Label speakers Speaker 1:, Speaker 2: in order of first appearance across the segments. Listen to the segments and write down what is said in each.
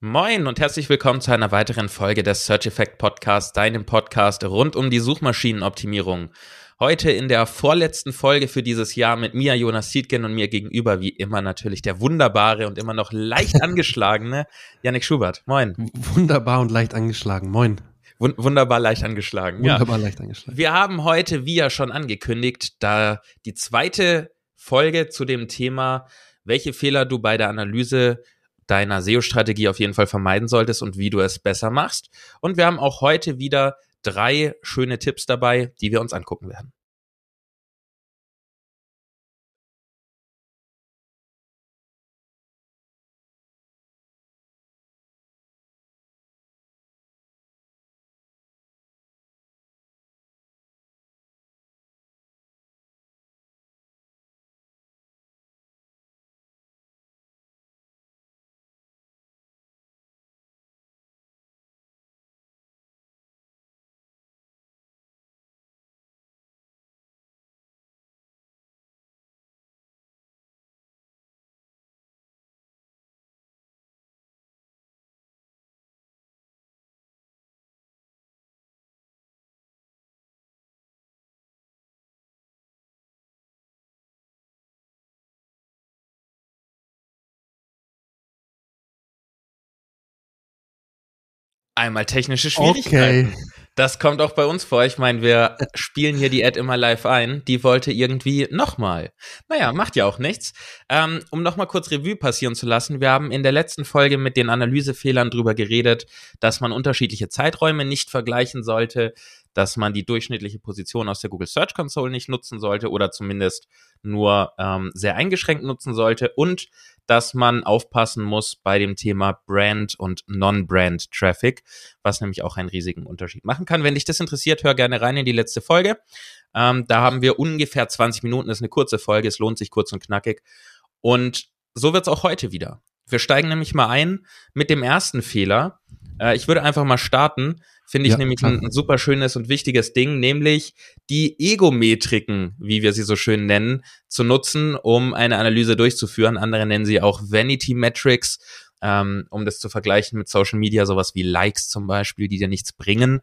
Speaker 1: Moin und herzlich willkommen zu einer weiteren Folge des Search Effect Podcasts, deinem Podcast rund um die Suchmaschinenoptimierung. Heute in der vorletzten Folge für dieses Jahr mit mir, Jonas Siedgen und mir gegenüber, wie immer natürlich der wunderbare und immer noch leicht angeschlagene Yannick Schubert. Moin.
Speaker 2: Wunderbar und leicht angeschlagen. Moin.
Speaker 1: Wun wunderbar leicht angeschlagen.
Speaker 2: Wunderbar ja. leicht angeschlagen.
Speaker 1: Wir haben heute, wie ja schon angekündigt, da die zweite Folge zu dem Thema, welche Fehler du bei der Analyse deiner SEO-Strategie auf jeden Fall vermeiden solltest und wie du es besser machst. Und wir haben auch heute wieder drei schöne Tipps dabei, die wir uns angucken werden. Einmal technische Schwierigkeiten. Okay. Das kommt auch bei uns vor. Ich meine, wir spielen hier die Ad immer live ein. Die wollte irgendwie nochmal. Naja, macht ja auch nichts. Ähm, um nochmal kurz Revue passieren zu lassen. Wir haben in der letzten Folge mit den Analysefehlern drüber geredet, dass man unterschiedliche Zeiträume nicht vergleichen sollte, dass man die durchschnittliche Position aus der Google Search Console nicht nutzen sollte oder zumindest nur ähm, sehr eingeschränkt nutzen sollte und dass man aufpassen muss bei dem Thema Brand und Non-Brand Traffic, was nämlich auch einen riesigen Unterschied machen kann. Wenn dich das interessiert, hör gerne rein in die letzte Folge. Ähm, da haben wir ungefähr 20 Minuten, das ist eine kurze Folge, es lohnt sich kurz und knackig. Und so wird's auch heute wieder. Wir steigen nämlich mal ein mit dem ersten Fehler. Äh, ich würde einfach mal starten Finde ich ja, nämlich ein, ein, super schönes und wichtiges Ding, nämlich die Egometriken, wie wir sie so schön nennen, zu nutzen, um eine Analyse durchzuführen. Andere nennen sie auch Vanity Metrics, ähm, um das zu vergleichen mit Social Media, sowas wie Likes zum Beispiel, die dir nichts bringen.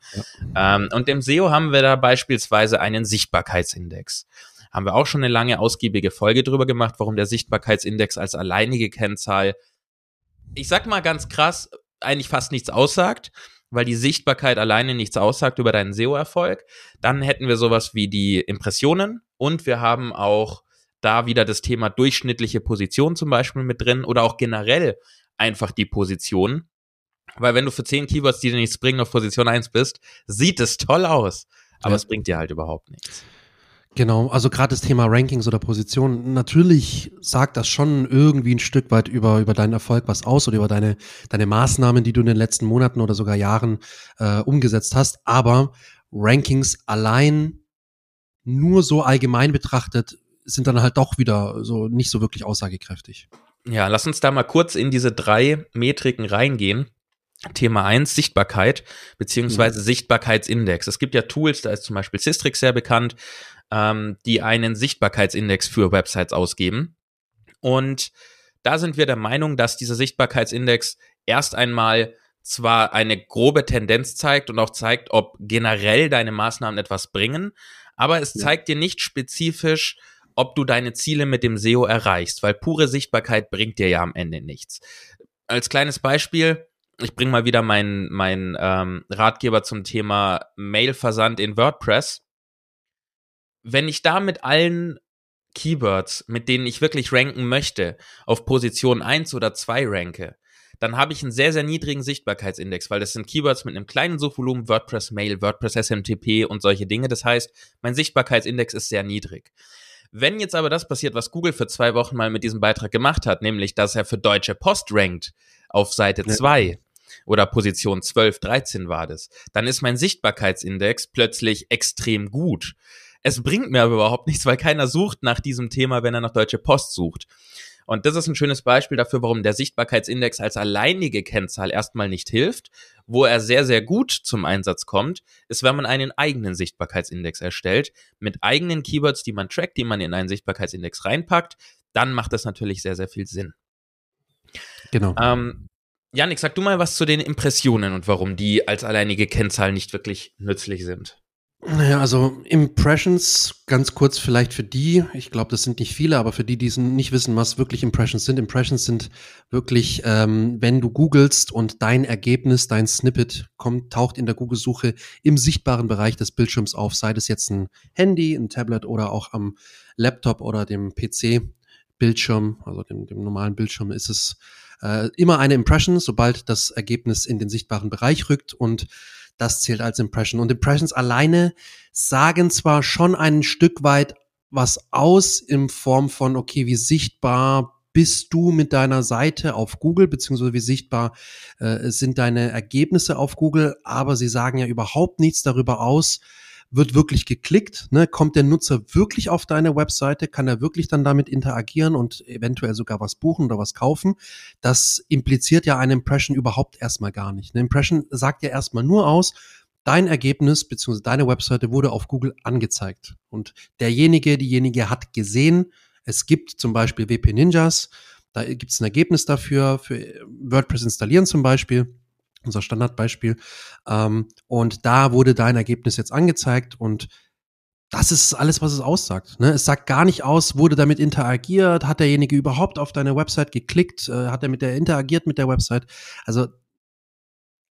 Speaker 1: Ja. Ähm, und im SEO haben wir da beispielsweise einen Sichtbarkeitsindex haben wir auch schon eine lange, ausgiebige Folge drüber gemacht, warum der Sichtbarkeitsindex als alleinige Kennzahl, ich sag mal ganz krass, eigentlich fast nichts aussagt weil die Sichtbarkeit alleine nichts aussagt über deinen SEO-Erfolg. Dann hätten wir sowas wie die Impressionen und wir haben auch da wieder das Thema durchschnittliche Position zum Beispiel mit drin oder auch generell einfach die Position. Weil wenn du für zehn Keywords, die dir nichts bringen, auf Position 1 bist, sieht es toll aus. Aber ja. es bringt dir halt überhaupt nichts.
Speaker 2: Genau, also gerade das Thema Rankings oder Position, natürlich sagt das schon irgendwie ein Stück weit über, über deinen Erfolg was aus oder über deine, deine Maßnahmen, die du in den letzten Monaten oder sogar Jahren äh, umgesetzt hast. Aber Rankings allein nur so allgemein betrachtet sind dann halt doch wieder so nicht so wirklich aussagekräftig.
Speaker 1: Ja, lass uns da mal kurz in diese drei Metriken reingehen. Thema eins Sichtbarkeit beziehungsweise mhm. Sichtbarkeitsindex. Es gibt ja Tools, da ist zum Beispiel Systrix sehr bekannt, ähm, die einen Sichtbarkeitsindex für Websites ausgeben. Und da sind wir der Meinung, dass dieser Sichtbarkeitsindex erst einmal zwar eine grobe Tendenz zeigt und auch zeigt, ob generell deine Maßnahmen etwas bringen, aber es ja. zeigt dir nicht spezifisch, ob du deine Ziele mit dem SEO erreichst, weil pure Sichtbarkeit bringt dir ja am Ende nichts. Als kleines Beispiel, ich bringe mal wieder meinen mein, ähm, Ratgeber zum Thema Mailversand in WordPress wenn ich da mit allen Keywords, mit denen ich wirklich ranken möchte, auf Position 1 oder 2 ranke, dann habe ich einen sehr, sehr niedrigen Sichtbarkeitsindex, weil das sind Keywords mit einem kleinen Suchvolumen, WordPress Mail, WordPress SMTP und solche Dinge. Das heißt, mein Sichtbarkeitsindex ist sehr niedrig. Wenn jetzt aber das passiert, was Google für zwei Wochen mal mit diesem Beitrag gemacht hat, nämlich, dass er für Deutsche Post rankt auf Seite 2 ja. oder Position 12, 13 war das, dann ist mein Sichtbarkeitsindex plötzlich extrem gut. Es bringt mir aber überhaupt nichts, weil keiner sucht nach diesem Thema, wenn er nach Deutsche Post sucht. Und das ist ein schönes Beispiel dafür, warum der Sichtbarkeitsindex als alleinige Kennzahl erstmal nicht hilft. Wo er sehr, sehr gut zum Einsatz kommt, ist, wenn man einen eigenen Sichtbarkeitsindex erstellt, mit eigenen Keywords, die man trackt, die man in einen Sichtbarkeitsindex reinpackt. Dann macht das natürlich sehr, sehr viel Sinn.
Speaker 2: Genau.
Speaker 1: Ähm, Janik, sag du mal was zu den Impressionen und warum die als alleinige Kennzahl nicht wirklich nützlich sind.
Speaker 2: Naja, also Impressions, ganz kurz vielleicht für die, ich glaube, das sind nicht viele, aber für die, die nicht wissen, was wirklich Impressions sind. Impressions sind wirklich, ähm, wenn du googelst und dein Ergebnis, dein Snippet kommt, taucht in der Google-Suche im sichtbaren Bereich des Bildschirms auf, sei das jetzt ein Handy, ein Tablet oder auch am Laptop oder dem PC-Bildschirm, also dem, dem normalen Bildschirm, ist es äh, immer eine Impression, sobald das Ergebnis in den sichtbaren Bereich rückt. Und das zählt als Impression. Und Impressions alleine sagen zwar schon ein Stück weit was aus in Form von, okay, wie sichtbar bist du mit deiner Seite auf Google, beziehungsweise wie sichtbar äh, sind deine Ergebnisse auf Google, aber sie sagen ja überhaupt nichts darüber aus, wird wirklich geklickt, ne? kommt der Nutzer wirklich auf deine Webseite, kann er wirklich dann damit interagieren und eventuell sogar was buchen oder was kaufen. Das impliziert ja eine Impression überhaupt erstmal gar nicht. Eine Impression sagt ja erstmal nur aus, dein Ergebnis bzw. deine Webseite wurde auf Google angezeigt. Und derjenige, diejenige hat gesehen, es gibt zum Beispiel WP Ninjas, da gibt es ein Ergebnis dafür, für WordPress installieren zum Beispiel unser Standardbeispiel. Ähm, und da wurde dein Ergebnis jetzt angezeigt und das ist alles, was es aussagt. Ne? Es sagt gar nicht aus, wurde damit interagiert, hat derjenige überhaupt auf deine Website geklickt, äh, hat er mit der interagiert mit der Website. Also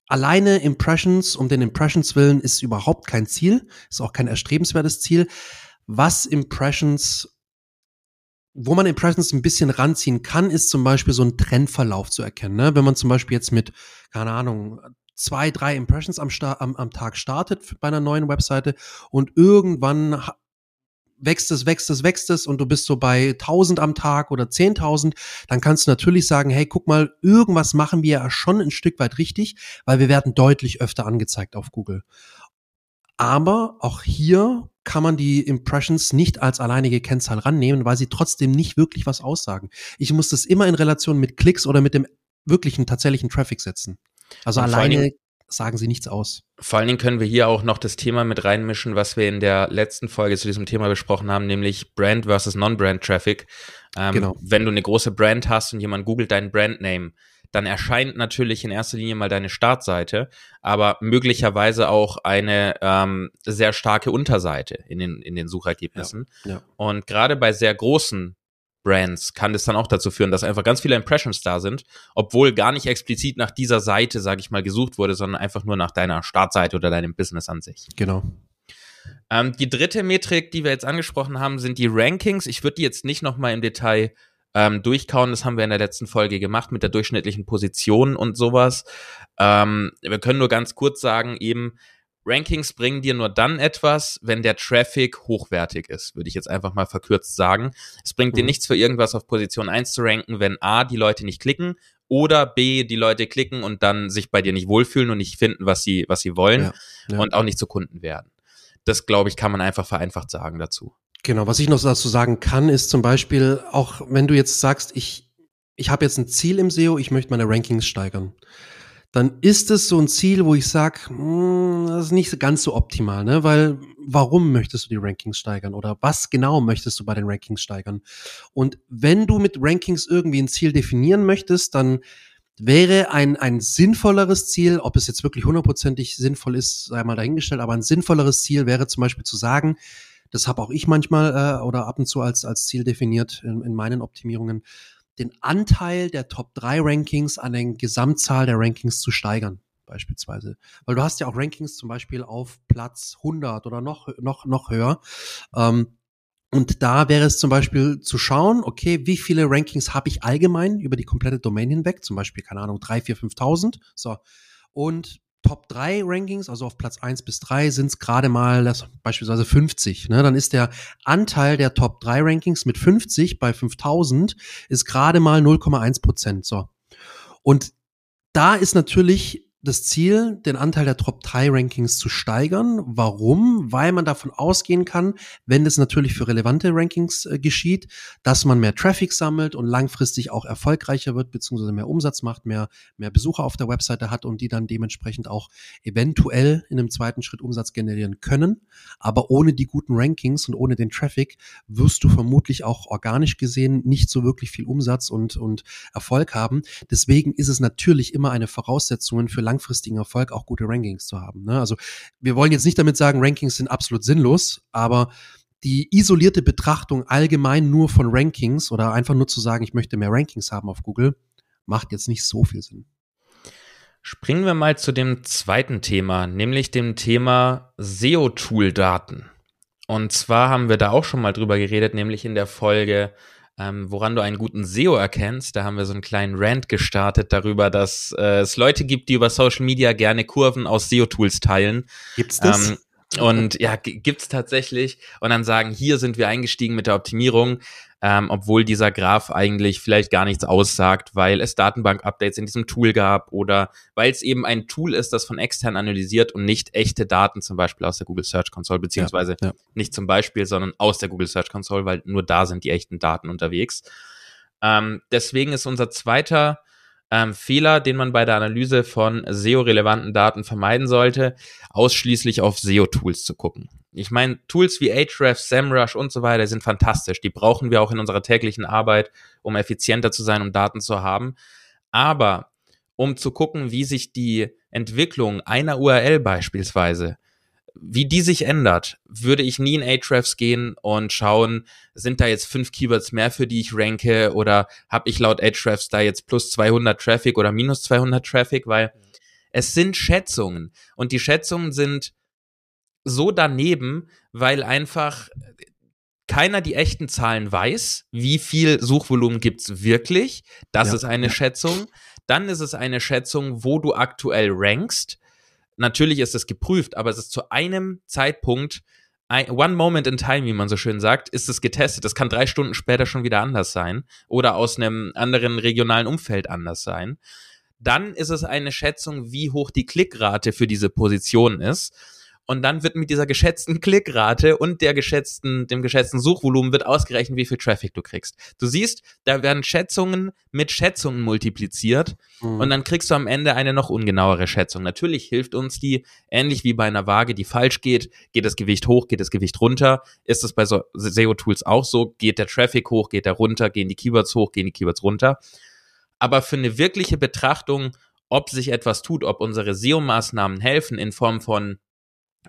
Speaker 2: alleine Impressions um den Impressions willen ist überhaupt kein Ziel, ist auch kein erstrebenswertes Ziel. Was Impressions wo man Impressions ein bisschen ranziehen kann, ist zum Beispiel so ein Trendverlauf zu erkennen. Ne? Wenn man zum Beispiel jetzt mit, keine Ahnung, zwei, drei Impressions am, am, am Tag startet bei einer neuen Webseite und irgendwann wächst es, wächst es, wächst es und du bist so bei 1000 am Tag oder 10.000, dann kannst du natürlich sagen, hey, guck mal, irgendwas machen wir ja schon ein Stück weit richtig, weil wir werden deutlich öfter angezeigt auf Google. Aber auch hier kann man die Impressions nicht als alleinige Kennzahl rannehmen, weil sie trotzdem nicht wirklich was aussagen. Ich muss das immer in Relation mit Klicks oder mit dem wirklichen, tatsächlichen Traffic setzen. Also Und alleine sagen sie nichts aus.
Speaker 1: Vor allen Dingen können wir hier auch noch das Thema mit reinmischen, was wir in der letzten Folge zu diesem Thema besprochen haben, nämlich Brand versus Non-Brand Traffic. Ähm, genau. Wenn du eine große Brand hast und jemand googelt deinen Brandname, dann erscheint natürlich in erster Linie mal deine Startseite, aber möglicherweise auch eine ähm, sehr starke Unterseite in den, in den Suchergebnissen. Ja, ja. Und gerade bei sehr großen Brands kann das dann auch dazu führen, dass einfach ganz viele Impressions da sind, obwohl gar nicht explizit nach dieser Seite, sage ich mal, gesucht wurde, sondern einfach nur nach deiner Startseite oder deinem Business an sich.
Speaker 2: Genau.
Speaker 1: Ähm, die dritte Metrik, die wir jetzt angesprochen haben, sind die Rankings. Ich würde die jetzt nicht nochmal im Detail ähm, durchkauen. Das haben wir in der letzten Folge gemacht mit der durchschnittlichen Position und sowas. Ähm, wir können nur ganz kurz sagen, eben, Rankings bringen dir nur dann etwas, wenn der Traffic hochwertig ist, würde ich jetzt einfach mal verkürzt sagen. Es bringt mhm. dir nichts für irgendwas auf Position 1 zu ranken, wenn A, die Leute nicht klicken oder B, die Leute klicken und dann sich bei dir nicht wohlfühlen und nicht finden, was sie, was sie wollen ja, ja. und auch nicht zu Kunden werden. Das, glaube ich, kann man einfach vereinfacht sagen dazu.
Speaker 2: Genau, was ich noch dazu sagen kann, ist zum Beispiel, auch wenn du jetzt sagst, ich, ich habe jetzt ein Ziel im SEO, ich möchte meine Rankings steigern, dann ist es so ein Ziel, wo ich sage, hm, das ist nicht ganz so optimal, ne? Weil warum möchtest du die Rankings steigern oder was genau möchtest du bei den Rankings steigern? Und wenn du mit Rankings irgendwie ein Ziel definieren möchtest, dann wäre ein, ein sinnvolleres Ziel, ob es jetzt wirklich hundertprozentig sinnvoll ist, sei mal dahingestellt, aber ein sinnvolleres Ziel wäre zum Beispiel zu sagen, das habe auch ich manchmal äh, oder ab und zu als, als Ziel definiert in, in meinen Optimierungen, den Anteil der Top 3 Rankings an der Gesamtzahl der Rankings zu steigern beispielsweise. Weil du hast ja auch Rankings zum Beispiel auf Platz 100 oder noch, noch, noch höher. Ähm, und da wäre es zum Beispiel zu schauen, okay, wie viele Rankings habe ich allgemein über die komplette Domain hinweg? Zum Beispiel, keine Ahnung, 3, 4, 5.000. So. Und Top 3 Rankings, also auf Platz 1 bis 3, sind es gerade mal das, beispielsweise 50. Ne? Dann ist der Anteil der Top 3 Rankings mit 50 bei 5000 ist gerade mal 0,1 Prozent. So. Und da ist natürlich das Ziel, den Anteil der Top 3 Rankings zu steigern. Warum? Weil man davon ausgehen kann, wenn das natürlich für relevante Rankings äh, geschieht, dass man mehr Traffic sammelt und langfristig auch erfolgreicher wird, beziehungsweise mehr Umsatz macht, mehr, mehr Besucher auf der Webseite hat und die dann dementsprechend auch eventuell in einem zweiten Schritt Umsatz generieren können. Aber ohne die guten Rankings und ohne den Traffic wirst du vermutlich auch organisch gesehen nicht so wirklich viel Umsatz und, und Erfolg haben. Deswegen ist es natürlich immer eine Voraussetzung für langfristigen Erfolg auch gute Rankings zu haben. Ne? Also wir wollen jetzt nicht damit sagen, Rankings sind absolut sinnlos, aber die isolierte Betrachtung allgemein nur von Rankings oder einfach nur zu sagen, ich möchte mehr Rankings haben auf Google, macht jetzt nicht so viel Sinn.
Speaker 1: Springen wir mal zu dem zweiten Thema, nämlich dem Thema SEO-Tool-Daten. Und zwar haben wir da auch schon mal drüber geredet, nämlich in der Folge ähm, woran du einen guten SEO erkennst. Da haben wir so einen kleinen Rant gestartet darüber, dass äh, es Leute gibt, die über Social Media gerne Kurven aus SEO-Tools teilen.
Speaker 2: Gibt's das? Ähm,
Speaker 1: und ja, gibt's tatsächlich. Und dann sagen, hier sind wir eingestiegen mit der Optimierung ähm, obwohl dieser Graph eigentlich vielleicht gar nichts aussagt, weil es Datenbank-Updates in diesem Tool gab oder weil es eben ein Tool ist, das von extern analysiert und nicht echte Daten zum Beispiel aus der Google Search Console, beziehungsweise ja, ja. nicht zum Beispiel, sondern aus der Google Search Console, weil nur da sind die echten Daten unterwegs. Ähm, deswegen ist unser zweiter ähm, Fehler, den man bei der Analyse von SEO-relevanten Daten vermeiden sollte, ausschließlich auf SEO-Tools zu gucken. Ich meine, Tools wie Ahrefs, SEMrush und so weiter sind fantastisch. Die brauchen wir auch in unserer täglichen Arbeit, um effizienter zu sein, um Daten zu haben. Aber um zu gucken, wie sich die Entwicklung einer URL beispielsweise, wie die sich ändert, würde ich nie in Ahrefs gehen und schauen, sind da jetzt fünf Keywords mehr, für die ich ranke oder habe ich laut Ahrefs da jetzt plus 200 Traffic oder minus 200 Traffic, weil es sind Schätzungen und die Schätzungen sind so daneben, weil einfach keiner die echten Zahlen weiß, wie viel Suchvolumen gibt's wirklich. Das ja. ist eine Schätzung. Dann ist es eine Schätzung, wo du aktuell rankst. Natürlich ist es geprüft, aber es ist zu einem Zeitpunkt, one moment in time, wie man so schön sagt, ist es getestet. Das kann drei Stunden später schon wieder anders sein oder aus einem anderen regionalen Umfeld anders sein. Dann ist es eine Schätzung, wie hoch die Klickrate für diese Position ist. Und dann wird mit dieser geschätzten Klickrate und der geschätzten, dem geschätzten Suchvolumen wird ausgerechnet, wie viel Traffic du kriegst. Du siehst, da werden Schätzungen mit Schätzungen multipliziert mhm. und dann kriegst du am Ende eine noch ungenauere Schätzung. Natürlich hilft uns die, ähnlich wie bei einer Waage, die falsch geht, geht das Gewicht hoch, geht das Gewicht runter. Ist es bei so SEO-Tools auch so? Geht der Traffic hoch, geht der runter, gehen die Keywords hoch, gehen die Keywords runter? Aber für eine wirkliche Betrachtung, ob sich etwas tut, ob unsere SEO-Maßnahmen helfen in Form von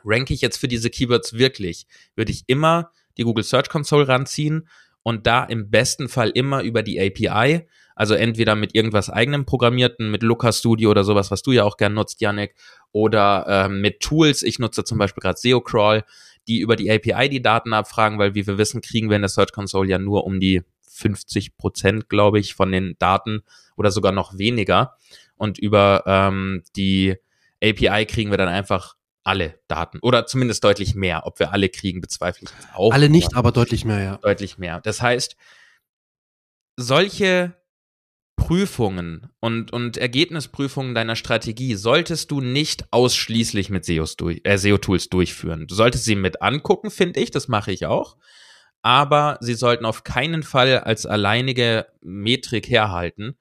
Speaker 1: ranke ich jetzt für diese Keywords wirklich, würde ich immer die Google Search Console ranziehen und da im besten Fall immer über die API, also entweder mit irgendwas eigenem programmierten, mit Looker Studio oder sowas, was du ja auch gern nutzt, Yannick, oder äh, mit Tools. Ich nutze zum Beispiel gerade SEO Crawl, die über die API die Daten abfragen, weil wie wir wissen, kriegen wir in der Search Console ja nur um die 50 Prozent, glaube ich, von den Daten oder sogar noch weniger. Und über ähm, die API kriegen wir dann einfach alle Daten oder zumindest deutlich mehr. Ob wir alle kriegen, bezweifle ich
Speaker 2: auch. Alle nicht, aber deutlich mehr, ja.
Speaker 1: Deutlich mehr. Das heißt, solche Prüfungen und, und Ergebnisprüfungen deiner Strategie solltest du nicht ausschließlich mit SEOs durch, äh, SEO-Tools durchführen. Du solltest sie mit angucken, finde ich, das mache ich auch. Aber sie sollten auf keinen Fall als alleinige Metrik herhalten.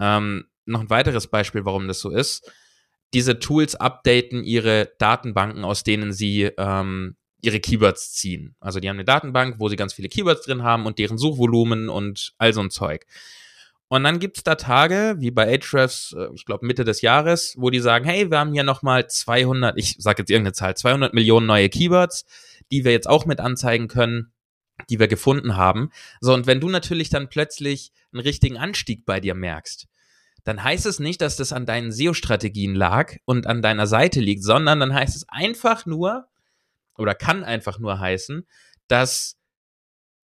Speaker 1: Ähm, noch ein weiteres Beispiel, warum das so ist diese Tools updaten ihre Datenbanken, aus denen sie ähm, ihre Keywords ziehen. Also die haben eine Datenbank, wo sie ganz viele Keywords drin haben und deren Suchvolumen und all so ein Zeug. Und dann gibt's da Tage, wie bei Ahrefs, äh, ich glaube Mitte des Jahres, wo die sagen, hey, wir haben hier nochmal 200, ich sage jetzt irgendeine Zahl, 200 Millionen neue Keywords, die wir jetzt auch mit anzeigen können, die wir gefunden haben. So, und wenn du natürlich dann plötzlich einen richtigen Anstieg bei dir merkst, dann heißt es nicht, dass das an deinen SEO-Strategien lag und an deiner Seite liegt, sondern dann heißt es einfach nur, oder kann einfach nur heißen, dass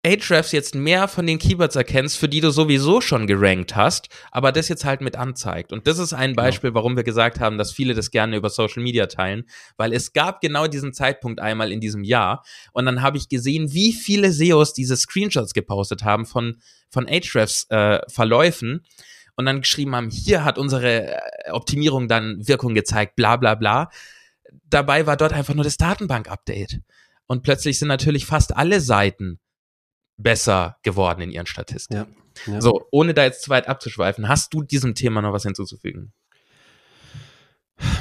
Speaker 1: Ahrefs jetzt mehr von den Keywords erkennst, für die du sowieso schon gerankt hast, aber das jetzt halt mit anzeigt. Und das ist ein genau. Beispiel, genau. warum wir gesagt haben, dass viele das gerne über Social Media teilen, weil es gab genau diesen Zeitpunkt einmal in diesem Jahr und dann habe ich gesehen, wie viele SEOs diese Screenshots gepostet haben von, von Ahrefs äh, Verläufen und dann geschrieben haben, hier hat unsere äh, Optimierung dann Wirkung gezeigt, bla bla bla. Dabei war dort einfach nur das Datenbank-Update. Und plötzlich sind natürlich fast alle Seiten besser geworden in ihren Statistiken. Ja, ja. So, ohne da jetzt zu weit abzuschweifen, hast du diesem Thema noch was hinzuzufügen?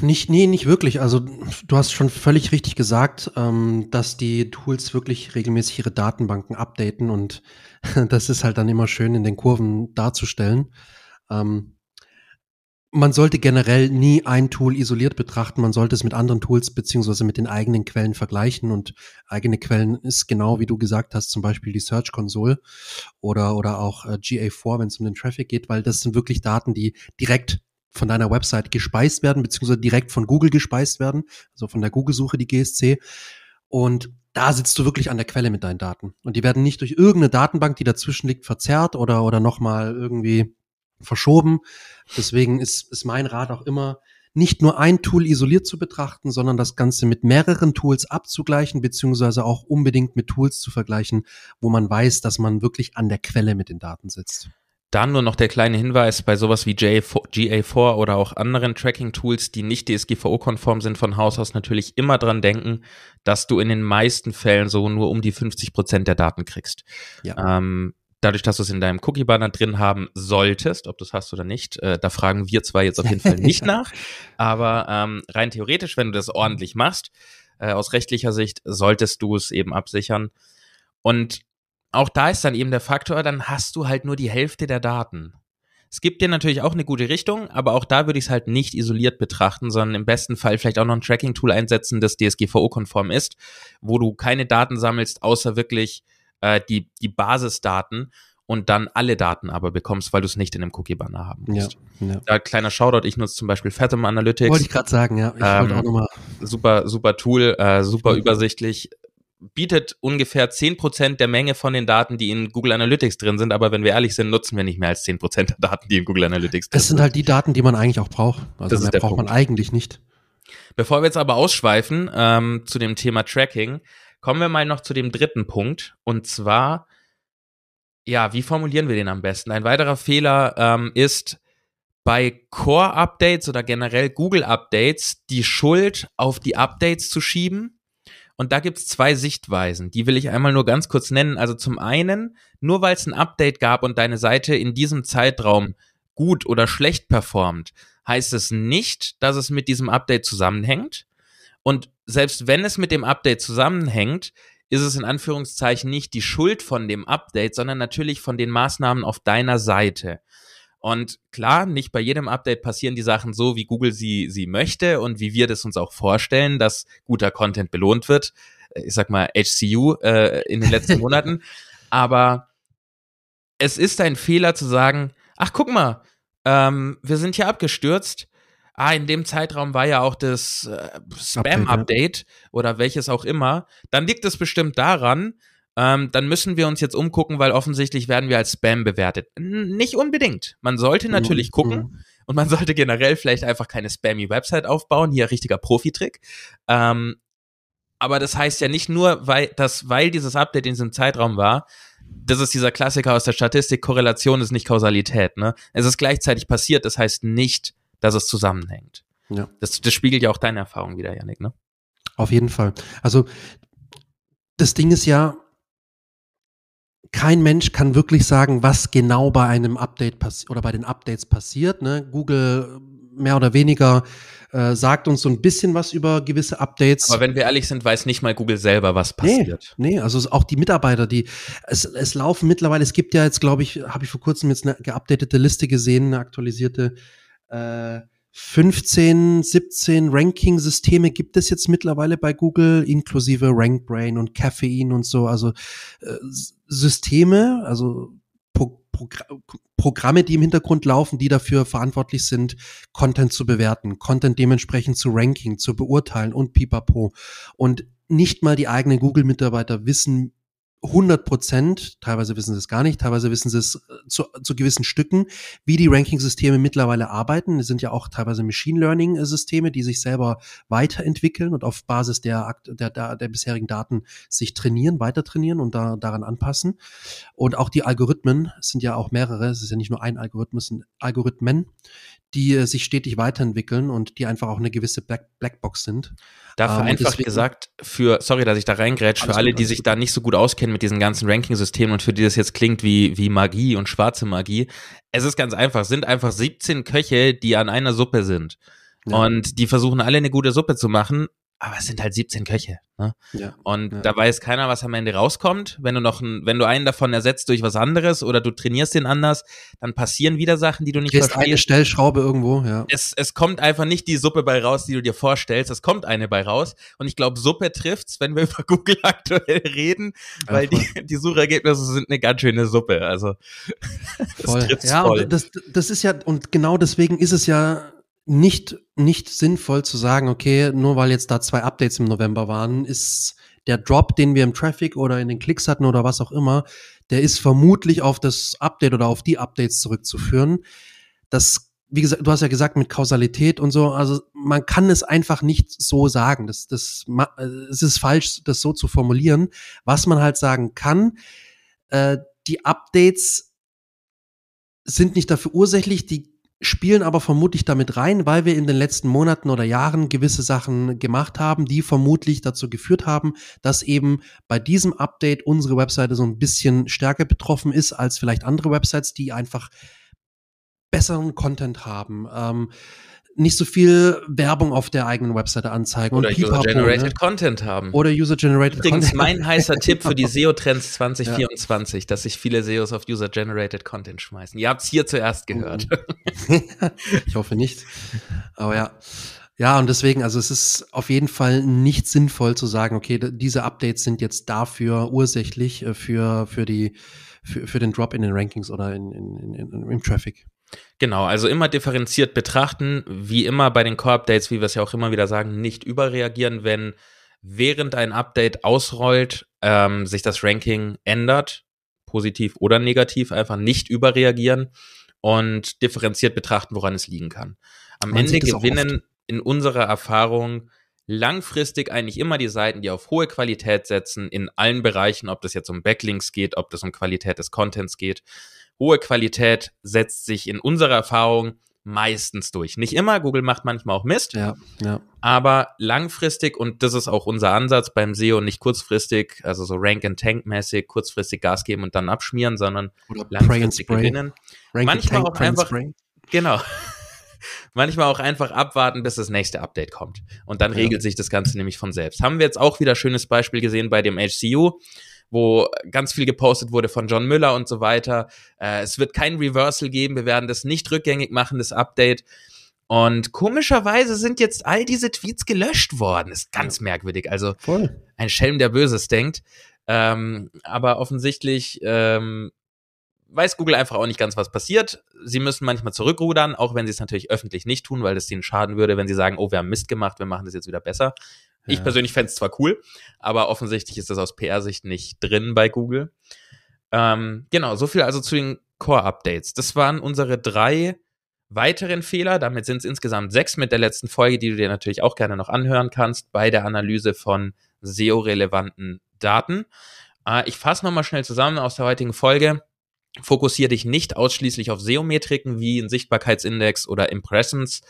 Speaker 2: Nicht, nee, nicht wirklich. Also du hast schon völlig richtig gesagt, ähm, dass die Tools wirklich regelmäßig ihre Datenbanken updaten und das ist halt dann immer schön in den Kurven darzustellen. Ähm, man sollte generell nie ein Tool isoliert betrachten. Man sollte es mit anderen Tools beziehungsweise mit den eigenen Quellen vergleichen. Und eigene Quellen ist genau, wie du gesagt hast, zum Beispiel die Search Console oder, oder auch äh, GA4, wenn es um den Traffic geht, weil das sind wirklich Daten, die direkt von deiner Website gespeist werden, beziehungsweise direkt von Google gespeist werden, also von der Google-Suche, die GSC. Und da sitzt du wirklich an der Quelle mit deinen Daten. Und die werden nicht durch irgendeine Datenbank, die dazwischen liegt, verzerrt oder, oder nochmal irgendwie verschoben. Deswegen ist, ist mein Rat auch immer, nicht nur ein Tool isoliert zu betrachten, sondern das Ganze mit mehreren Tools abzugleichen, beziehungsweise auch unbedingt mit Tools zu vergleichen, wo man weiß, dass man wirklich an der Quelle mit den Daten sitzt.
Speaker 1: Dann nur noch der kleine Hinweis bei sowas wie GA4 oder auch anderen Tracking-Tools, die nicht DSGVO-konform sind von Haus aus, natürlich immer dran denken, dass du in den meisten Fällen so nur um die 50 Prozent der Daten kriegst. Ja. Ähm, dadurch, dass du es in deinem Cookie-Banner drin haben solltest, ob du es hast oder nicht, äh, da fragen wir zwar jetzt auf jeden Fall nicht nach, aber ähm, rein theoretisch, wenn du das ordentlich machst, äh, aus rechtlicher Sicht, solltest du es eben absichern. Und auch da ist dann eben der Faktor, dann hast du halt nur die Hälfte der Daten. Es gibt dir natürlich auch eine gute Richtung, aber auch da würde ich es halt nicht isoliert betrachten, sondern im besten Fall vielleicht auch noch ein Tracking-Tool einsetzen, das DSGVO-konform ist, wo du keine Daten sammelst, außer wirklich äh, die, die Basisdaten und dann alle Daten aber bekommst, weil du es nicht in einem Cookie-Banner haben musst. Ja, ja. Da kleiner Shoutout, ich nutze zum Beispiel Fathom Analytics.
Speaker 2: Wollte ich gerade sagen, ja. Ich ähm,
Speaker 1: auch noch mal. Super, super Tool, äh, super übersichtlich, bietet ungefähr 10% der Menge von den Daten, die in Google Analytics drin sind, aber wenn wir ehrlich sind, nutzen wir nicht mehr als 10% der Daten, die in Google Analytics
Speaker 2: drin sind. Das sind halt die Daten, die man eigentlich auch braucht. Also das mehr braucht Punkt. man eigentlich nicht.
Speaker 1: Bevor wir jetzt aber ausschweifen ähm, zu dem Thema Tracking, kommen wir mal noch zu dem dritten Punkt. Und zwar, ja, wie formulieren wir den am besten? Ein weiterer Fehler ähm, ist, bei Core-Updates oder generell Google-Updates die Schuld auf die Updates zu schieben und da gibt's zwei Sichtweisen, die will ich einmal nur ganz kurz nennen. Also zum einen, nur weil es ein Update gab und deine Seite in diesem Zeitraum gut oder schlecht performt, heißt es nicht, dass es mit diesem Update zusammenhängt. Und selbst wenn es mit dem Update zusammenhängt, ist es in Anführungszeichen nicht die Schuld von dem Update, sondern natürlich von den Maßnahmen auf deiner Seite. Und klar, nicht bei jedem Update passieren die Sachen so, wie Google sie, sie möchte und wie wir das uns auch vorstellen, dass guter Content belohnt wird. Ich sag mal HCU äh, in den letzten Monaten. Aber es ist ein Fehler zu sagen, ach guck mal, ähm, wir sind hier abgestürzt. Ah, in dem Zeitraum war ja auch das äh, Spam-Update oder welches auch immer. Dann liegt es bestimmt daran, ähm, dann müssen wir uns jetzt umgucken, weil offensichtlich werden wir als Spam bewertet. N nicht unbedingt. Man sollte natürlich mhm. gucken und man sollte generell vielleicht einfach keine spammy Website aufbauen. Hier richtiger Profitrick. Ähm, aber das heißt ja nicht nur, weil, dass, weil dieses Update in diesem Zeitraum war, das ist dieser Klassiker aus der Statistik, Korrelation ist nicht Kausalität. Ne? Es ist gleichzeitig passiert, das heißt nicht, dass es zusammenhängt. Ja. Das, das spiegelt ja auch deine Erfahrung wieder, Janik, ne?
Speaker 2: Auf jeden Fall. Also das Ding ist ja, kein Mensch kann wirklich sagen, was genau bei einem Update passiert oder bei den Updates passiert. Ne? Google mehr oder weniger äh, sagt uns so ein bisschen was über gewisse Updates.
Speaker 1: Aber wenn wir ehrlich sind, weiß nicht mal Google selber, was passiert.
Speaker 2: Nee, nee also auch die Mitarbeiter, die es, es laufen mittlerweile, es gibt ja jetzt, glaube ich, habe ich vor kurzem jetzt eine geupdatete Liste gesehen, eine aktualisierte äh, 15, 17 Ranking-Systeme gibt es jetzt mittlerweile bei Google, inklusive RankBrain und Caffeine und so. Also äh, Systeme, also Pro Progr Programme, die im Hintergrund laufen, die dafür verantwortlich sind, Content zu bewerten, Content dementsprechend zu ranking, zu beurteilen und pipapo. Und nicht mal die eigenen Google-Mitarbeiter wissen 100 Prozent, teilweise wissen sie es gar nicht, teilweise wissen sie es äh, zu, zu gewissen Stücken, wie die Ranking-Systeme mittlerweile arbeiten. Es sind ja auch teilweise Machine Learning-Systeme, die sich selber weiterentwickeln und auf Basis der, der, der, der bisherigen Daten sich trainieren, weiter trainieren und da, daran anpassen. Und auch die Algorithmen, sind ja auch mehrere, es ist ja nicht nur ein Algorithmus, es sind Algorithmen, die äh, sich stetig weiterentwickeln und die einfach auch eine gewisse Black Blackbox sind.
Speaker 1: Da ähm, vereinfacht ähm, gesagt, für, sorry, dass ich da reingrätsch, für alle, gut, die sich gut. da nicht so gut auskennen mit diesen ganzen Ranking-Systemen und für die das jetzt klingt wie, wie Magie und schwarze Magie, es ist ganz einfach, es sind einfach 17 Köche, die an einer Suppe sind. Ja. Und die versuchen alle eine gute Suppe zu machen, aber es sind halt 17 Köche. Ne? Ja, und ja. da weiß keiner, was am Ende rauskommt. Wenn du noch ein, wenn du einen davon ersetzt durch was anderes oder du trainierst den anders, dann passieren wieder Sachen, die du nicht
Speaker 2: Drehst verstehst. eine Stellschraube irgendwo, ja.
Speaker 1: Es, es kommt einfach nicht die Suppe bei raus, die du dir vorstellst. Es kommt eine bei raus. Und ich glaube, Suppe trifft's, wenn wir über Google aktuell reden, weil ja, die, die Suchergebnisse sind eine ganz schöne Suppe. Also
Speaker 2: das voll. ja, voll. Das, das ist ja, und genau deswegen ist es ja nicht, nicht sinnvoll zu sagen, okay, nur weil jetzt da zwei Updates im November waren, ist der Drop, den wir im Traffic oder in den Klicks hatten oder was auch immer, der ist vermutlich auf das Update oder auf die Updates zurückzuführen. Das, wie gesagt, du hast ja gesagt mit Kausalität und so, also man kann es einfach nicht so sagen. Das, das, es ist falsch, das so zu formulieren. Was man halt sagen kann, äh, die Updates sind nicht dafür ursächlich, die spielen aber vermutlich damit rein, weil wir in den letzten Monaten oder Jahren gewisse Sachen gemacht haben, die vermutlich dazu geführt haben, dass eben bei diesem Update unsere Webseite so ein bisschen stärker betroffen ist als vielleicht andere Websites, die einfach besseren Content haben. Ähm, nicht so viel Werbung auf der eigenen Webseite anzeigen.
Speaker 1: Oder User-Generated ne? Content haben.
Speaker 2: Oder User-Generated
Speaker 1: Content. Übrigens mein heißer Tipp für die SEO-Trends 2024, ja. dass sich viele SEOs auf User-Generated Content schmeißen. Ihr habt es hier zuerst gehört.
Speaker 2: ich hoffe nicht. Aber ja. Ja, und deswegen, also es ist auf jeden Fall nicht sinnvoll zu sagen, okay, diese Updates sind jetzt dafür ursächlich äh, für, für die, für, für den Drop in den Rankings oder in, in, in, im Traffic.
Speaker 1: Genau, also immer differenziert betrachten, wie immer bei den Core-Updates, wie wir es ja auch immer wieder sagen, nicht überreagieren, wenn während ein Update ausrollt, ähm, sich das Ranking ändert, positiv oder negativ, einfach nicht überreagieren und differenziert betrachten, woran es liegen kann. Am Man Ende gewinnen in unserer Erfahrung langfristig eigentlich immer die Seiten, die auf hohe Qualität setzen, in allen Bereichen, ob das jetzt um Backlinks geht, ob das um Qualität des Contents geht hohe Qualität setzt sich in unserer Erfahrung meistens durch. Nicht immer, Google macht manchmal auch Mist,
Speaker 2: ja, ja.
Speaker 1: aber langfristig, und das ist auch unser Ansatz beim SEO, nicht kurzfristig, also so Rank-and-Tank-mäßig, kurzfristig Gas geben und dann abschmieren, sondern
Speaker 2: Oder langfristig gewinnen.
Speaker 1: Manchmal auch einfach, genau, manchmal auch einfach abwarten, bis das nächste Update kommt. Und dann ja. regelt sich das Ganze nämlich von selbst. Haben wir jetzt auch wieder schönes Beispiel gesehen bei dem HCU wo ganz viel gepostet wurde von John Müller und so weiter. Äh, es wird kein Reversal geben, wir werden das nicht rückgängig machen, das Update. Und komischerweise sind jetzt all diese Tweets gelöscht worden. Ist ganz merkwürdig. Also Voll. ein Schelm, der Böses denkt. Ähm, aber offensichtlich ähm, weiß Google einfach auch nicht ganz, was passiert. Sie müssen manchmal zurückrudern, auch wenn sie es natürlich öffentlich nicht tun, weil es ihnen schaden würde, wenn sie sagen, oh, wir haben Mist gemacht, wir machen das jetzt wieder besser. Ich persönlich fände es zwar cool, aber offensichtlich ist das aus PR-Sicht nicht drin bei Google. Ähm, genau, so viel also zu den Core-Updates. Das waren unsere drei weiteren Fehler. Damit sind es insgesamt sechs mit der letzten Folge, die du dir natürlich auch gerne noch anhören kannst bei der Analyse von SEO-relevanten Daten. Äh, ich fasse nochmal schnell zusammen aus der heutigen Folge. Fokussiere dich nicht ausschließlich auf SEO-Metriken wie ein Sichtbarkeitsindex oder Impressions,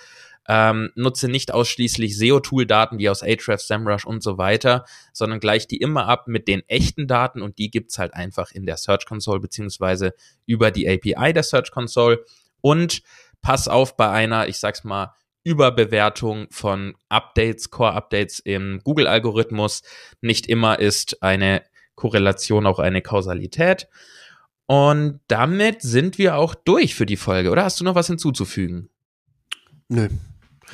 Speaker 1: ähm, nutze nicht ausschließlich SEO-Tool-Daten, die aus Ahrefs, SEMrush und so weiter, sondern gleich die immer ab mit den echten Daten und die gibt's halt einfach in der Search Console beziehungsweise über die API der Search Console und pass auf bei einer, ich sag's mal, Überbewertung von Updates, Core-Updates im Google-Algorithmus. Nicht immer ist eine Korrelation auch eine Kausalität. Und damit sind wir auch durch für die Folge, oder? Hast du noch was hinzuzufügen?
Speaker 2: Nö,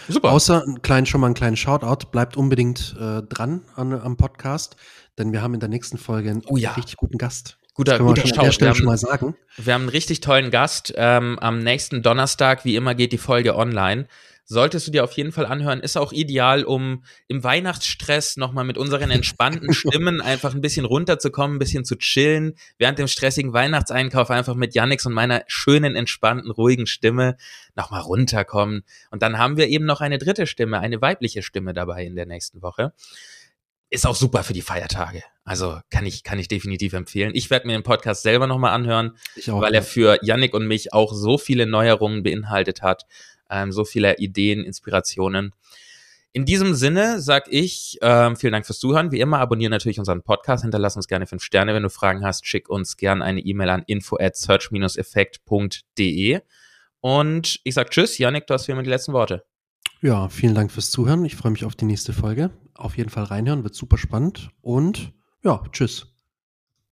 Speaker 2: Super. Außer einen kleinen, schon mal einen kleinen Shoutout. Bleibt unbedingt äh, dran an, am Podcast, denn wir haben in der nächsten Folge einen
Speaker 1: oh ja.
Speaker 2: richtig guten Gast.
Speaker 1: Guter, guter
Speaker 2: Shout. Wir haben, schon mal sagen.
Speaker 1: wir haben einen richtig tollen Gast. Ähm, am nächsten Donnerstag, wie immer, geht die Folge online. Solltest du dir auf jeden Fall anhören. Ist auch ideal, um im Weihnachtsstress nochmal mit unseren entspannten Stimmen einfach ein bisschen runterzukommen, ein bisschen zu chillen, während dem stressigen Weihnachtseinkauf einfach mit Yannicks und meiner schönen, entspannten, ruhigen Stimme nochmal runterkommen. Und dann haben wir eben noch eine dritte Stimme, eine weibliche Stimme dabei in der nächsten Woche ist auch super für die Feiertage. Also kann ich, kann ich definitiv empfehlen. Ich werde mir den Podcast selber nochmal anhören, auch, weil er für Yannick und mich auch so viele Neuerungen beinhaltet hat, ähm, so viele Ideen, Inspirationen. In diesem Sinne sag ich ähm, vielen Dank fürs Zuhören. Wie immer, abonniere natürlich unseren Podcast, hinterlass uns gerne fünf Sterne. Wenn du Fragen hast, schick uns gerne eine E-Mail an info at search-effekt.de. Und ich sag Tschüss, Yannick, du hast für immer die letzten Worte.
Speaker 2: Ja, vielen Dank fürs Zuhören. Ich freue mich auf die nächste Folge. Auf jeden Fall reinhören, wird super spannend. Und ja, tschüss.